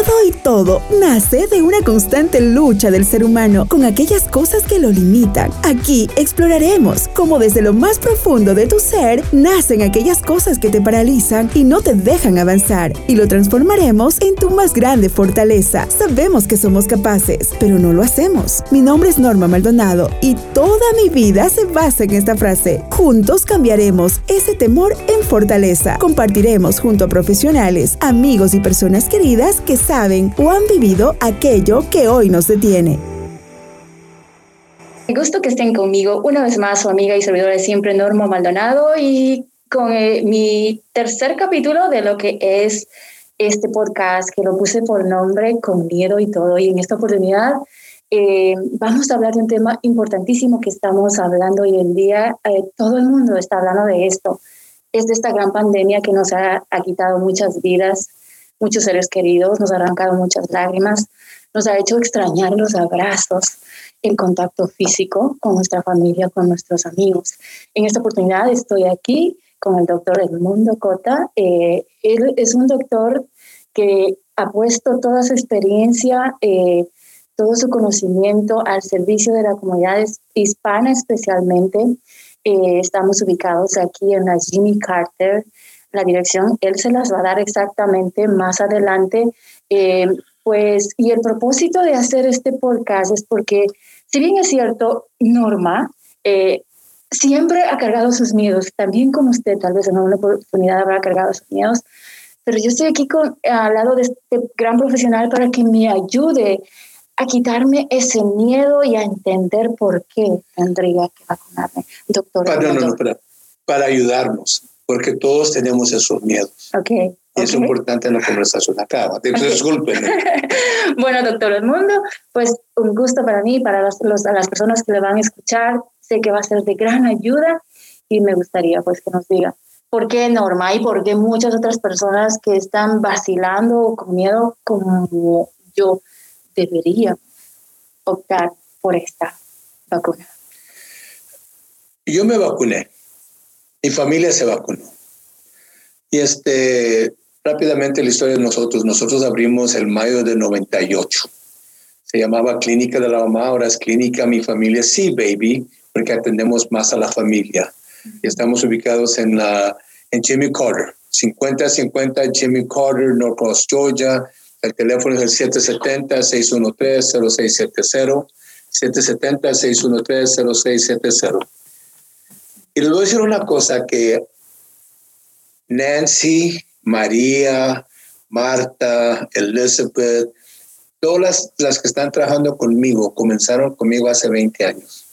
miedo y todo nace de una constante lucha del ser humano con aquellas cosas que lo limitan. Aquí exploraremos cómo desde lo más profundo de tu ser nacen aquellas cosas que te paralizan y no te dejan avanzar y lo transformaremos en tu más grande fortaleza. Sabemos que somos capaces, pero no lo hacemos. Mi nombre es Norma Maldonado y toda mi vida se basa en esta frase. Juntos cambiaremos ese temor en fortaleza. Compartiremos junto a profesionales, amigos y personas queridas que saben o han vivido aquello que hoy nos detiene. Me gusto que estén conmigo una vez más su amiga y servidora de siempre Norma Maldonado y con eh, mi tercer capítulo de lo que es este podcast que lo puse por nombre Con miedo y todo. Y en esta oportunidad eh, vamos a hablar de un tema importantísimo que estamos hablando hoy en día. Eh, todo el mundo está hablando de esto. Es de esta gran pandemia que nos ha, ha quitado muchas vidas, muchos seres queridos, nos ha arrancado muchas lágrimas, nos ha hecho extrañar los abrazos, el contacto físico con nuestra familia, con nuestros amigos. En esta oportunidad estoy aquí con el doctor Edmundo Cota. Eh, él es un doctor que ha puesto toda su experiencia, eh, todo su conocimiento al servicio de la comunidad hispana especialmente. Eh, estamos ubicados aquí en la Jimmy Carter, la dirección, él se las va a dar exactamente más adelante. pues, y el propósito de hacer este podcast es porque, si bien es cierto, Norma, siempre ha cargado sus miedos, también como usted, tal vez en alguna oportunidad habrá cargado sus miedos, pero yo estoy aquí con, al lado de este gran profesional para que me ayude a quitarme ese miedo y a entender por qué tendría que vacunarme, doctor. Para, no, no, para, para ayudarnos, porque todos tenemos esos miedos. Okay. Y es importante en la conversación acá. Disculpen. bueno, doctor Edmundo, pues un gusto para mí, para los, las personas que le van a escuchar. Sé que va a ser de gran ayuda y me gustaría pues que nos diga por qué Norma y por qué muchas otras personas que están vacilando con miedo como yo debería optar por esta vacuna. Yo me vacuné. Mi familia se vacunó. Y este, rápidamente la historia de nosotros. Nosotros abrimos el mayo de 98. Se llamaba Clínica de la Mamá, ahora es Clínica Mi Familia Sí, Baby, porque atendemos más a la familia. Y estamos ubicados en, la, en Jimmy Carter, 5050 Jimmy Carter, Northwest Georgia. El teléfono es el 770-613-0670. 770-613-0670. Y les voy a decir una cosa que Nancy, María, Marta, Elizabeth, todas las, que están trabajando conmigo comenzaron conmigo hace 20 años.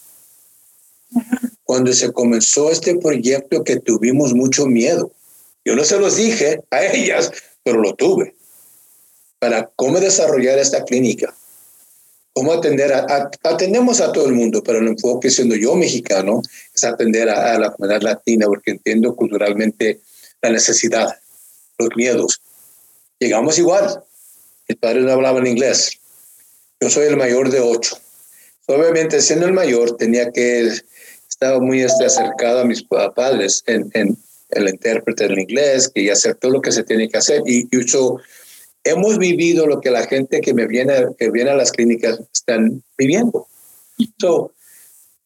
Cuando se comenzó este proyecto que tuvimos mucho miedo. Yo no se los dije a ellas, pero lo tuve. Para cómo desarrollar esta clínica. Cómo atender a, atendemos a todo el mundo, pero el enfoque siendo yo mexicano es atender a, a la comunidad latina porque entiendo culturalmente la necesidad, los miedos. Llegamos igual. Mis padres no hablaban inglés. Yo soy el mayor de ocho. Obviamente, siendo el mayor, tenía que, estaba muy este, acercado a mis padres en, en el intérprete del inglés, que hacer todo lo que se tiene que hacer. Y, y hemos vivido lo que la gente que me viene, que viene a las clínicas están viviendo. So,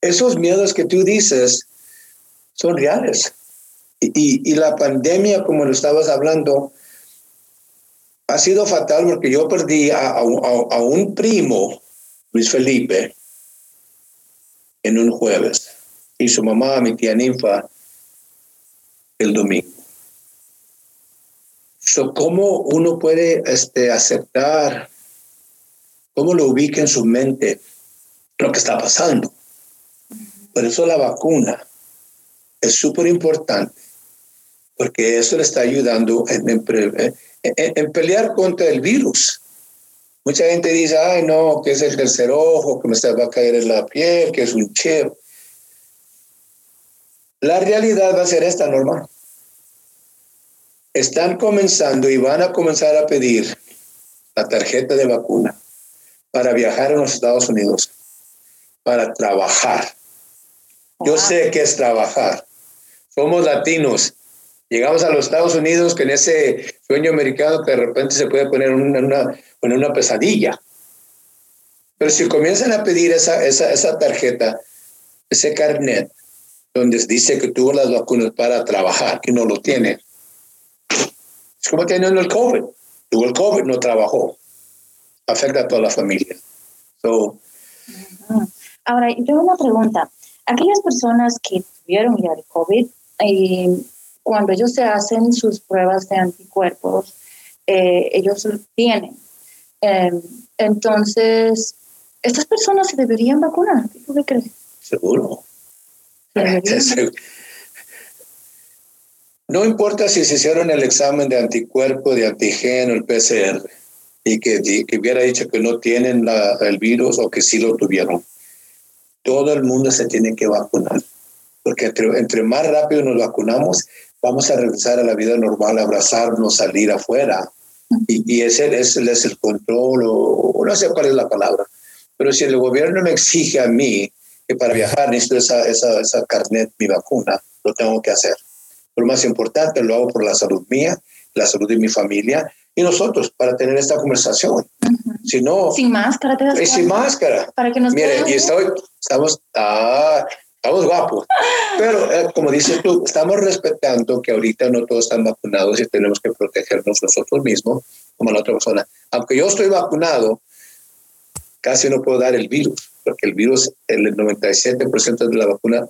esos miedos que tú dices son reales. Y, la pandemia, como lo estabas hablando, ha sido fatal porque yo perdí a, un primo, Luis Felipe, en un jueves, y su mamá, mi tía Ninfa, el domingo. ¿Cómo uno puede este, aceptar, cómo lo ubica en su mente lo que está pasando? Por eso la vacuna es súper importante porque eso le está ayudando en, pelear contra el virus. Mucha gente dice, ay, no, que es el tercer ojo, que me va a caer en la piel, que es un chip. La realidad va a ser esta, normal. Están comenzando y van a comenzar a pedir la tarjeta de vacuna para viajar a los Estados Unidos, para trabajar. Yo sé que es trabajar. Somos latinos Llegamos a los Estados Unidos con ese sueño americano que de repente se puede poner una, una, una pesadilla. Pero si comienzan a pedir esa, esa, esa tarjeta, ese carnet, donde dice que tuvo las vacunas para trabajar, que no lo tiene. Es como teniendo el COVID. Tuvo el COVID, no trabajó. Afecta a toda la familia. Ahora, yo tengo una pregunta. Aquellas personas que tuvieron ya el COVID, eh, cuando ellos se hacen sus pruebas de anticuerpos, eh, ellos lo tienen. Em, entonces, ¿estas personas se deberían vacunar? ¿Qué crees? Seguro. No importa si se hicieron el examen de anticuerpo, de antígeno, el PCR, y que, que hubiera dicho que no tienen el virus o que sí lo tuvieron. Todo el mundo se tiene que vacunar, porque entre, entre más rápido nos vacunamos, vamos a regresar a la vida normal, abrazarnos, salir afuera. Y, y ese, ese, es el control, o no sé cuál es la palabra. Pero si el gobierno me exige a mí que para viajar necesito esa, esa, esa carnet, mi vacuna, lo tengo que hacer. Lo más importante, lo hago por la salud mía, la salud de mi familia y nosotros para tener esta conversación. Si no, sin máscara, te das sin máscara. Para que nos Mire, y estoy, estamos, ah, estamos guapos. Pero, eh, como dices tú, estamos respetando que ahorita no todos están vacunados y tenemos que protegernos nosotros mismos como la otra persona. Aunque yo estoy vacunado, casi no puedo dar el virus, porque el virus, el 97% de la vacuna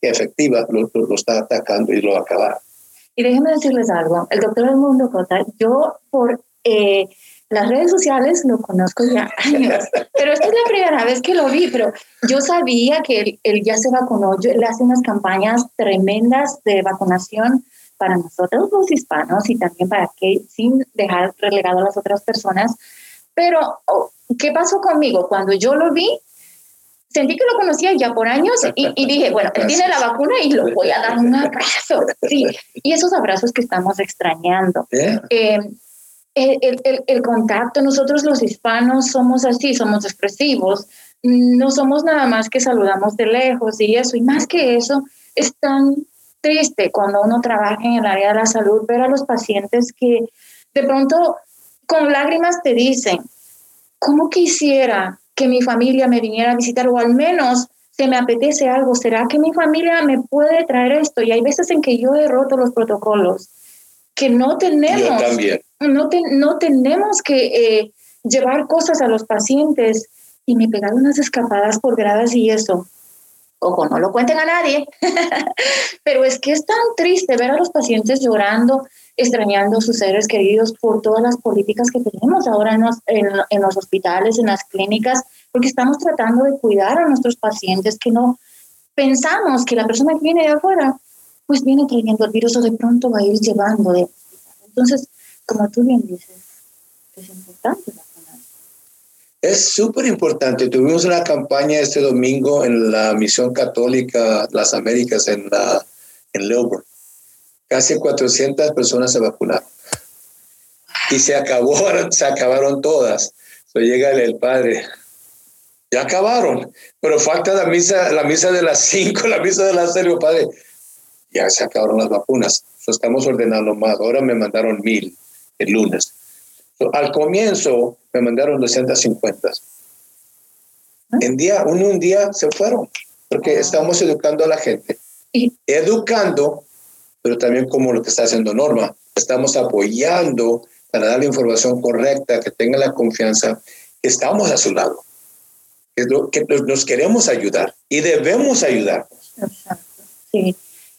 efectiva lo, lo, está atacando y lo va a acabar. Y déjenme decirles algo, el doctor Edmundo Cota, yo por eh, las redes sociales lo conozco ya años, pero esta es la primera vez que lo vi, pero yo sabía que él, ya se vacunó, yo, él hace unas campañas tremendas de vacunación para nosotros los hispanos y también para que, sin dejar relegado a las otras personas. Pero, oh, ¿qué pasó conmigo? Cuando yo lo vi, sentí que lo conocía ya por años y, dije, bueno, él tiene la vacuna y lo voy a dar un abrazo. Sí, y esos abrazos que estamos extrañando. Eh, el, el, el, contacto, nosotros los hispanos somos así, somos expresivos, no somos nada más que saludamos de lejos y eso, y más que eso, es tan triste cuando uno trabaja en el área de la salud ver a los pacientes que de pronto con lágrimas te dicen, ¿cómo quisiera que mi familia me viniera a visitar o al menos se me apetece algo, ¿será que mi familia me puede traer esto? Y hay veces en que yo he roto los protocolos, que no tenemos, no, no tenemos que eh, llevar cosas a los pacientes y me pegaron unas escapadas por gradas y eso. Ojo, no lo cuenten a nadie, pero es que es tan triste ver a los pacientes llorando extrañando a sus seres queridos por todas las políticas que tenemos ahora en los, en, los hospitales, en las clínicas, porque estamos tratando de cuidar a nuestros pacientes que no pensamos que la persona que viene de afuera, pues viene trayendo el virus o de pronto va a ir llevando. De, entonces, como tú bien dices, es importante Es súper importante. Tuvimos una campaña este domingo en la Misión Católica Las Américas en, la, en Lilburn casi 400 personas se vacunaron. Y se acabó, se acabaron todas. So llega el, padre, ya acabaron, pero falta la misa, la misa de las 5, la misa de las 6, padre, ya se acabaron las vacunas. estamos ordenando más. Ahora me mandaron mil el lunes. al comienzo me mandaron 250. En día, un, un día se fueron, porque estamos educando a la gente. Educando pero también como lo que está haciendo Norma. Estamos apoyando para dar la información correcta, que tenga la confianza, que estamos a su lado, que, que nos queremos ayudar y debemos ayudar. Exacto, sí.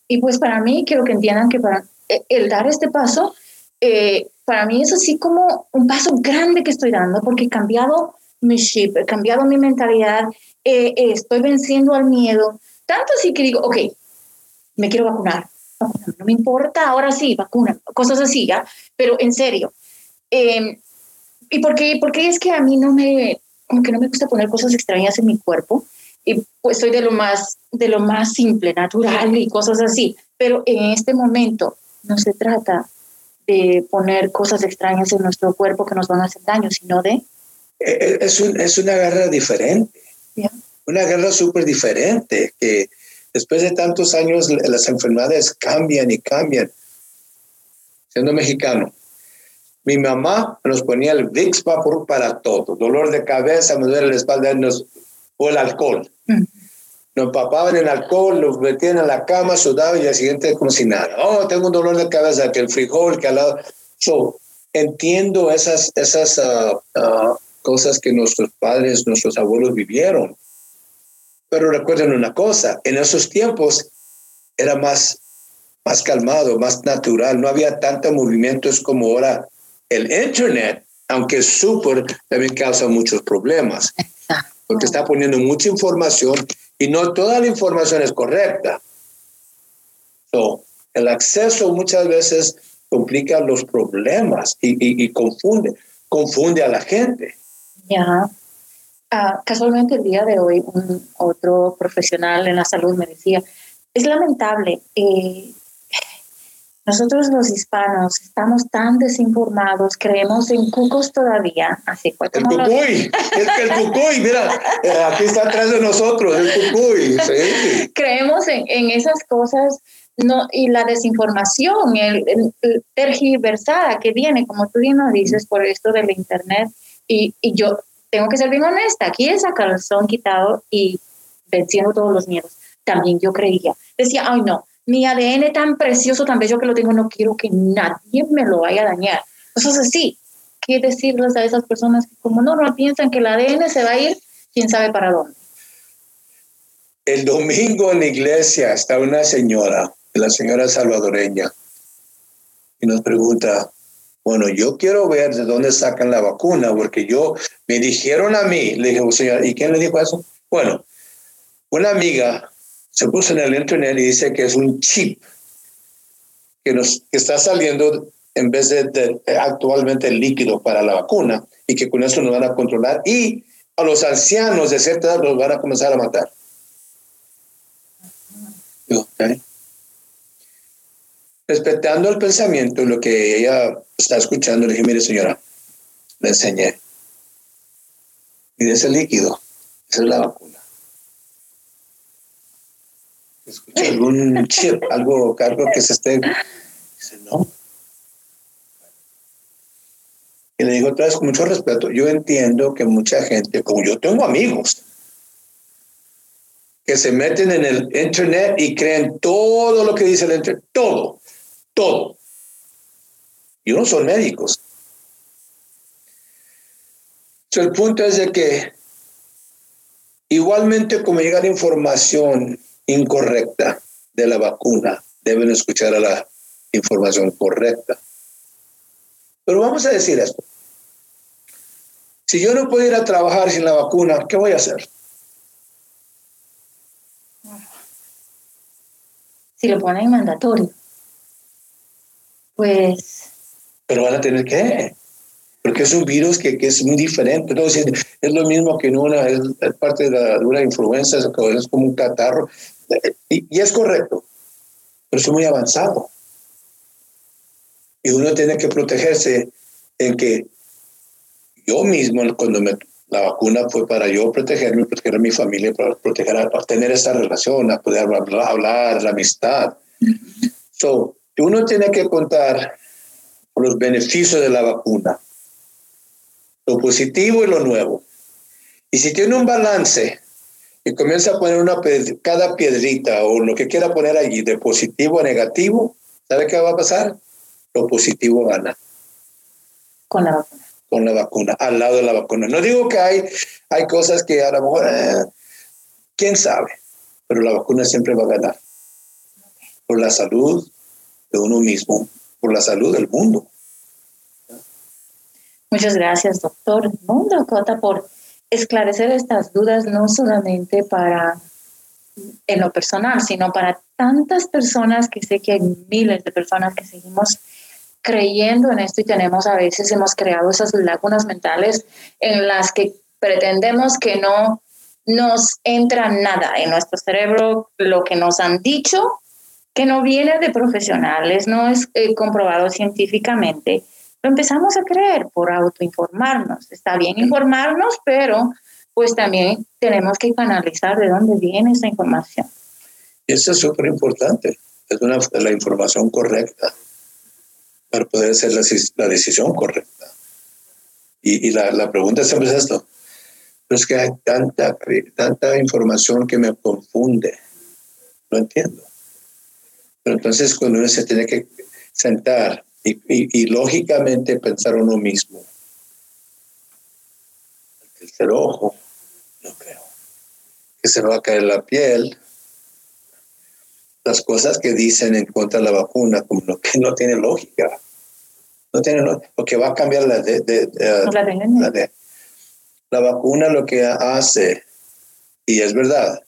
Y pues para mí quiero que entiendan que para e, el dar este paso, eh, para mí es así como un paso grande que estoy dando, porque he cambiado mi chip, he cambiado mi mentalidad, eh, eh, estoy venciendo al miedo, tanto así que digo, ok, me quiero vacunar, no me importa, ahora sí, vacuna, cosas así, ¿ya? Pero en serio. Em, ¿Y por qué? Porque es que a mí no me, como que no me gusta poner cosas extrañas en mi cuerpo. Y pues soy de lo más, de lo más simple, natural y cosas así. Pero en este momento no se trata de poner cosas extrañas en nuestro cuerpo que nos van a hacer daño, sino de... Eh, eh, es, un, es una guerra diferente. Una guerra súper diferente que Después de tantos años las enfermedades cambian y cambian. siendo mexicano, mi mamá nos ponía el Vicks Vapor para todo. Dolor de cabeza, me duele la espalda, nos, o el alcohol. Mm. Nos empapaban en alcohol, nos metían en la cama, sudaban y al siguiente como si nada. Oh, tengo un dolor de cabeza, que el frijol, que al lado. So, entiendo esas, esas uh, uh, cosas que nuestros padres, nuestros abuelos vivieron. Pero recuerden una cosa, en esos tiempos era más, más calmado, más natural, no había tantos movimientos como ahora. El Internet, aunque es súper, también causa muchos problemas, porque está poniendo mucha información y no toda la información es correcta. So, el acceso muchas veces complica los problemas y, y, confunde, confunde a la gente. Ya. Ah, casualmente el día de hoy un otro profesional en la salud me decía, es lamentable, eh, nosotros los hispanos estamos tan desinformados, creemos en cucos todavía, así fue El cucuy, es que el cucuy, mira, eh, aquí está atrás de nosotros, el cucuy. Sí. Creemos en, en esas cosas no, y la desinformación, el, tergiversada que viene, como tú bien lo dices, por esto del Internet. Y, y, yo tengo que ser bien honesta, aquí es a calzón quitado y venciendo todos los miedos. También yo creía, decía, ay no, mi ADN tan precioso, tan bello que lo tengo, no quiero que nadie me lo vaya a dañar. Eso es así. ¿Qué decirles a esas personas que como no, no piensan que el ADN se va a ir, quién sabe para dónde? El domingo en la iglesia está una señora la señora salvadoreña y nos pregunta, bueno, yo quiero ver de dónde sacan la vacuna, porque yo me dijeron a mí, le dije, señora, ¿y quién le dijo eso? Bueno, una amiga se puso en el internet y dice que es un chip que nos que está saliendo en vez de, actualmente el líquido para la vacuna y que con eso nos van a controlar y a los ancianos de cierta edad los van a comenzar a matar. Okay respetando el pensamiento, lo que ella está escuchando, le dije, mire señora, le enseñé. Y ese líquido, esa es la vacuna. Escuché algún chip, algo, algo que se esté... Dice, no. Y le digo otra vez con mucho respeto, yo entiendo que mucha gente, como yo tengo amigos, que se meten en el internet y creen todo lo que dice el internet, todo todo. Y no son médicos. el punto es de que igualmente como llega la información incorrecta de la vacuna, deben escuchar a la información correcta. Pero vamos a decir esto. Si yo no puedo ir a trabajar sin la vacuna, ¿qué voy a hacer? Si lo ponen mandatorio pues... Pero van a tener que, porque es un virus que, que es muy diferente. Entonces, es lo mismo que en una, es parte de, la, una influenza, es como un catarro. Y, y es correcto, pero es muy avanzado. Y uno tiene que protegerse en que yo mismo, cuando me, la vacuna fue para yo protegerme, proteger a mi familia, para proteger, a, tener esa relación, a poder hablar, hablar la amistad. So, uno tiene que contar los beneficios de la vacuna, lo positivo y lo nuevo. Y si tiene un balance y comienza a poner una cada piedrita o lo que quiera poner allí de positivo a negativo, ¿sabe qué va a pasar? Lo positivo gana. Con la vacuna. Con la vacuna, al lado de la vacuna. No digo que hay, hay cosas que a lo mejor, eh, quién sabe, pero la vacuna siempre va a ganar. Por la salud, de uno mismo por la salud del mundo. Muchas gracias, doctor Mundo Cota, por esclarecer estas dudas, no solamente para en lo personal, sino para tantas personas que sé que hay miles de personas que seguimos creyendo en esto y tenemos a veces hemos creado esas lagunas mentales en las que pretendemos que no nos entra nada en nuestro cerebro, lo que nos han dicho que no viene de profesionales, no es eh, comprobado científicamente, lo empezamos a creer por autoinformarnos. Está bien informarnos, pero pues también tenemos que analizar de dónde viene esa información. Eso es súper importante, es una, la información correcta. para poder hacer la, decisión correcta. Y, la, la, pregunta siempre es esto. Pero es que hay tanta, tanta información que me confunde. No entiendo. Pero entonces cuando uno se tiene que sentar y, y, lógicamente pensar uno mismo, el tercer ojo, no creo, que se me va a caer la piel, las cosas que dicen en contra de la vacuna, como lo que no tiene lógica. No tiene lógica, porque va a cambiar la de, la, de, la vacuna lo que hace, y es verdad,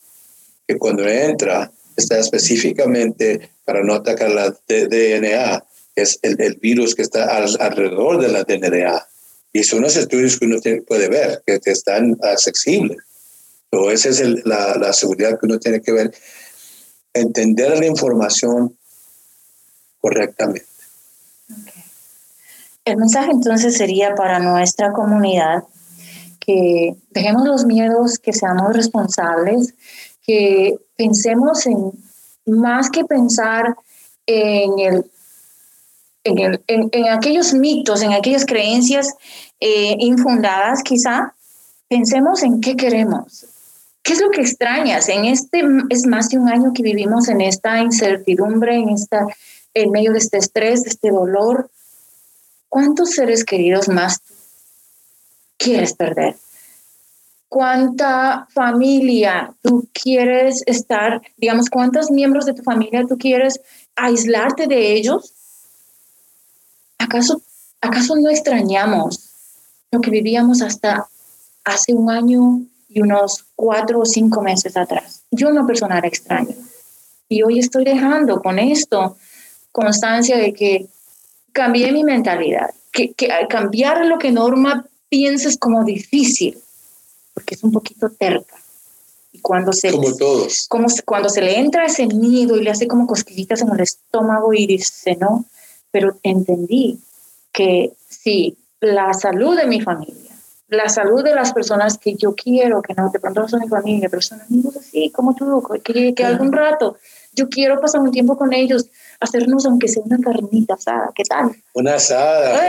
que cuando entra, está específicamente para no atacar la DNA, es el, virus que está alrededor de la DNA. Y son los estudios que uno puede ver, que, están accesibles. Esa es la, la seguridad que uno tiene que ver entender la información correctamente. El mensaje entonces sería para nuestra comunidad que dejemos los miedos, que seamos responsables, que pensemos en más que pensar en, el, en, aquellos mitos, en aquellas creencias eh, infundadas quizá, pensemos en qué queremos, ¿Qué es lo que extrañas? En este es más de un año que vivimos en esta incertidumbre, en esta en medio de este estrés, de este dolor. ¿Cuántos seres queridos más quieres perder? ¿Cuánta familia tú quieres estar, digamos, cuántos miembros de tu familia tú quieres aislarte de ellos? ¿Acaso, acaso no extrañamos lo que vivíamos hasta hace un año, y unos cuatro o cinco meses atrás. Yo una persona era extraña. Y hoy estoy dejando con esto constancia de que cambié mi mentalidad, que, cambiar lo que Norma piensa es como difícil, porque es un poquito terca. Y cuando se, como todos. Como cuando se le entra ese nido y le hace como cosquillitas en el estómago y dice, no, pero entendí que sí, la salud de mi familia, la salud de las personas que yo quiero, que no, de pronto no son mi familia, pero son amigos así como tú, que, que algún rato yo quiero pasar un tiempo con ellos, hacernos aunque sea una carnita asada, ¿qué tal? Una asada,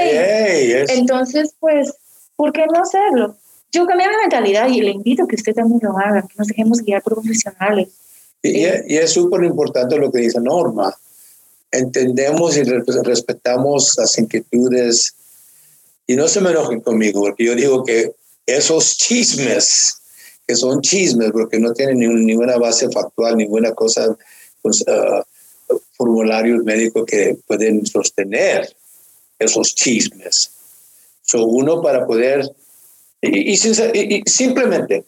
Entonces, pues, ¿por qué no hacerlo? Yo cambié mi mentalidad y le invito a que usted también lo haga, que nos dejemos guiar por profesionales. Y, y es súper importante lo que dice Norma. Entendemos y respetamos las inquietudes y no se me enojen conmigo, porque yo digo que esos chismes, que son chismes, porque no tienen ninguna base factual, ninguna cosa, pues, uh, formularios médicos que pueden sostener esos chismes. So, uno para poder, y, y, simplemente,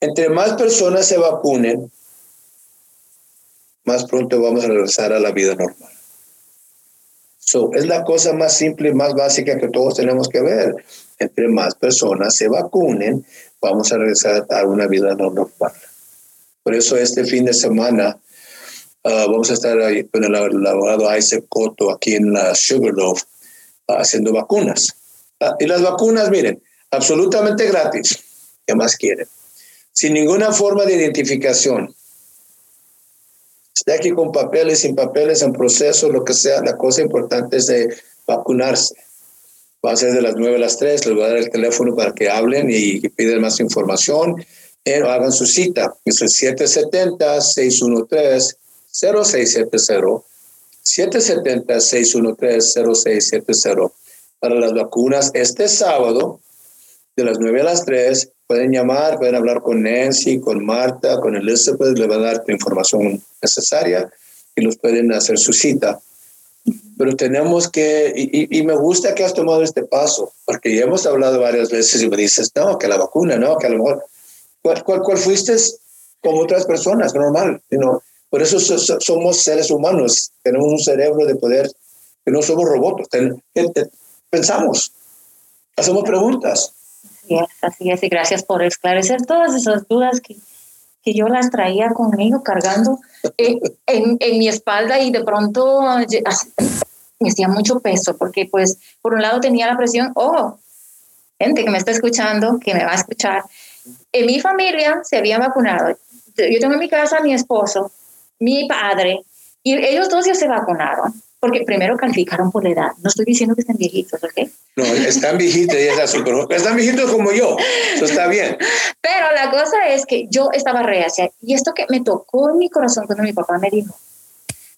entre más personas se vacunen, más pronto vamos a regresar a la vida normal es la cosa más simple y más básica que todos tenemos que ver. Entre más personas se vacunen, vamos a regresar a una vida normal. Por eso este fin de semana ah, vamos a estar ahí con el, abogado Isaac Cotto aquí en la Sugarloaf ah, haciendo vacunas. Ah, y las vacunas, miren, absolutamente gratis. ¿Qué más quieren? Sin ninguna forma de identificación esté aquí con papeles, sin papeles, en proceso, lo que sea, la cosa importante es de vacunarse. Va a ser de las 9 a las 3, les voy a dar el teléfono para que hablen y, piden más información eh, hagan su cita. Es el 770-613-0670. 770-613-0670 para las vacunas este sábado de las 9 a las 3 pueden llamar, pueden hablar con Nancy, con Marta, con Elizabeth, le van a dar la información necesaria y los pueden hacer su cita. Pero tenemos que, y, me gusta que has tomado este paso, porque ya hemos hablado varias veces y me dices, no, que la vacuna, no, que a lo mejor, ¿cuál, cuál, fuiste como otras personas? Normal, you por eso somos seres humanos, tenemos un cerebro de poder, que no somos robots, pensamos, hacemos preguntas. Así es, así es, y gracias por esclarecer todas esas dudas que, que yo las traía conmigo cargando eh, en, en, mi espalda y de pronto me hacía mucho peso porque pues por un lado tenía la presión, oh, gente que me está escuchando, que me va a escuchar, en mi familia se habían vacunado. Yo tengo en mi casa a mi esposo, mi padre, y ellos dos ya se vacunaron. porque primero calificaron por la edad. No estoy diciendo que estén viejitos, ¿ok? No, están viejitos y super. Están viejitos como yo. Eso está bien. Pero la cosa es que yo estaba reacia. Y esto que me tocó en mi corazón cuando mi papá me dijo: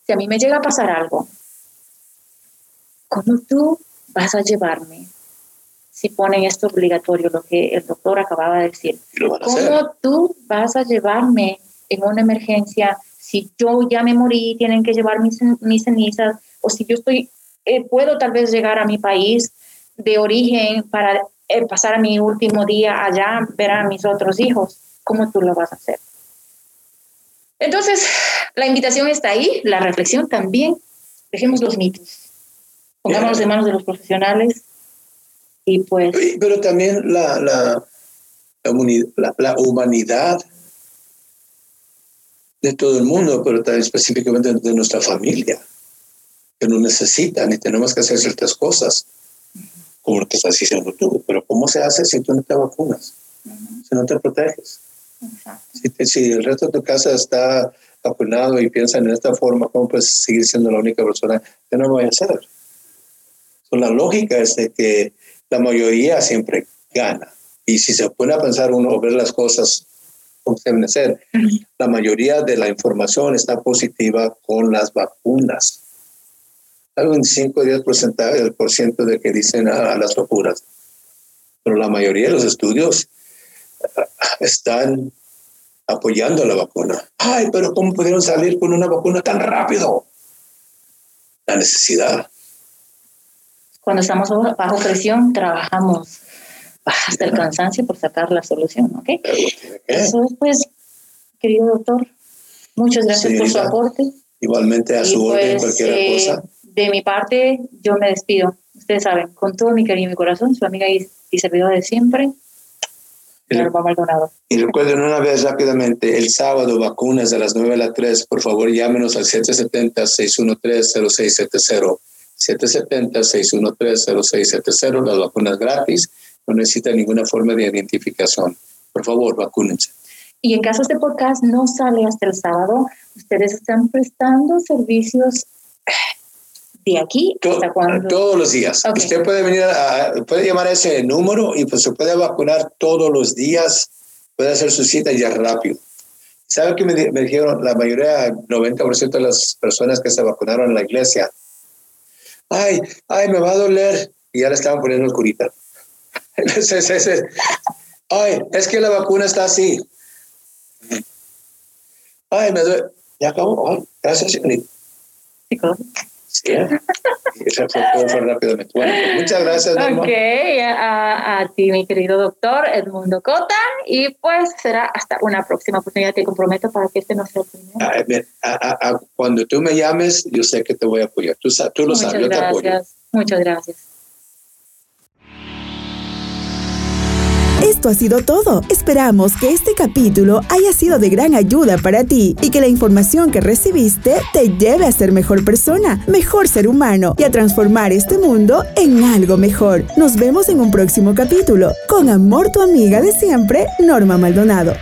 si a mí me llega a pasar algo, ¿cómo tú vas a llevarme? Si ponen esto obligatorio, lo que el doctor acababa de decir. ¿Cómo tú vas a llevarme en una emergencia si yo ya me morí, tienen que llevar mis, mis cenizas, o si yo estoy, eh, puedo tal vez llegar a mi país de origen para eh, pasar mi último día allá, ver a mis otros hijos, ¿cómo tú lo vas a hacer? Entonces, la invitación está ahí, la reflexión también. Dejemos los mitos, pongámonos de manos de los profesionales y pues... Pero también la, la, la, la humanidad de todo el mundo, pero también específicamente de nuestra familia, que nos necesitan y tenemos que hacer ciertas cosas, como que estás diciendo tú. Pero ¿cómo se hace si tú no te vacunas? Si no te proteges. Si, si, el resto de tu casa está vacunado y piensan en esta forma, ¿cómo puedes seguir siendo la única persona que no lo vaya a hacer? la lógica es de que la mayoría siempre gana. Y si se pone a pensar uno o ver las cosas deben ser. La mayoría de la información está positiva con las vacunas. Hay un 5 o 10% por ciento de que dicen a, las vacunas. Pero la mayoría de los estudios ah, están apoyando la vacuna. Ay, pero ¿cómo pudieron salir con una vacuna tan rápido? La necesidad. Cuando estamos bajo presión, trabajamos hasta el cansancio por sacar la solución, ¿ok? Eso es, pues, querido doctor, muchas gracias por su aporte. Igualmente a su orden, pues, cualquier eh, cosa. De mi parte, yo me despido. Ustedes saben, con todo mi cariño y mi corazón, su amiga y, servidora de siempre, y, Maldonado. y recuerden una vez rápidamente, el sábado vacunas a las 9 a las 3, por favor llámenos al 770-613-0670. 770-613-0670, las vacunas gratis no necesita ninguna forma de identificación. Por favor, vacúnense. Y en caso este podcast no sale hasta el sábado, ustedes están prestando servicios de aquí hasta cuando. Todos los días. Usted puede venir, a, puede llamar a ese número y pues se puede vacunar todos los días. Puede hacer su cita ya rápido. ¿Sabe qué me, me dijeron? La mayoría, 90% de las personas que se vacunaron en la iglesia. Ay, ay, me va a doler. Y ya le estaban poniendo el curita. Ay, es que la vacuna está así. Ay, me duele. Ya acabó. Ay, gracias, Sí, Eso fue todo rápidamente. Bueno, pues, muchas gracias. Ok, a, a, ti, mi querido doctor Edmundo Cota. Y pues será hasta una próxima oportunidad. Te comprometo para que este no sea el primero. cuando tú me llames, yo sé que te voy a apoyar. Tú, tú lo sabes, yo te apoyo. Muchas gracias. Ha sido todo. Esperamos que este capítulo haya sido de gran ayuda para ti y que la información que recibiste te lleve a ser mejor persona, mejor ser humano y a transformar este mundo en algo mejor. Nos vemos en un próximo capítulo. Con amor tu amiga de siempre, Norma Maldonado.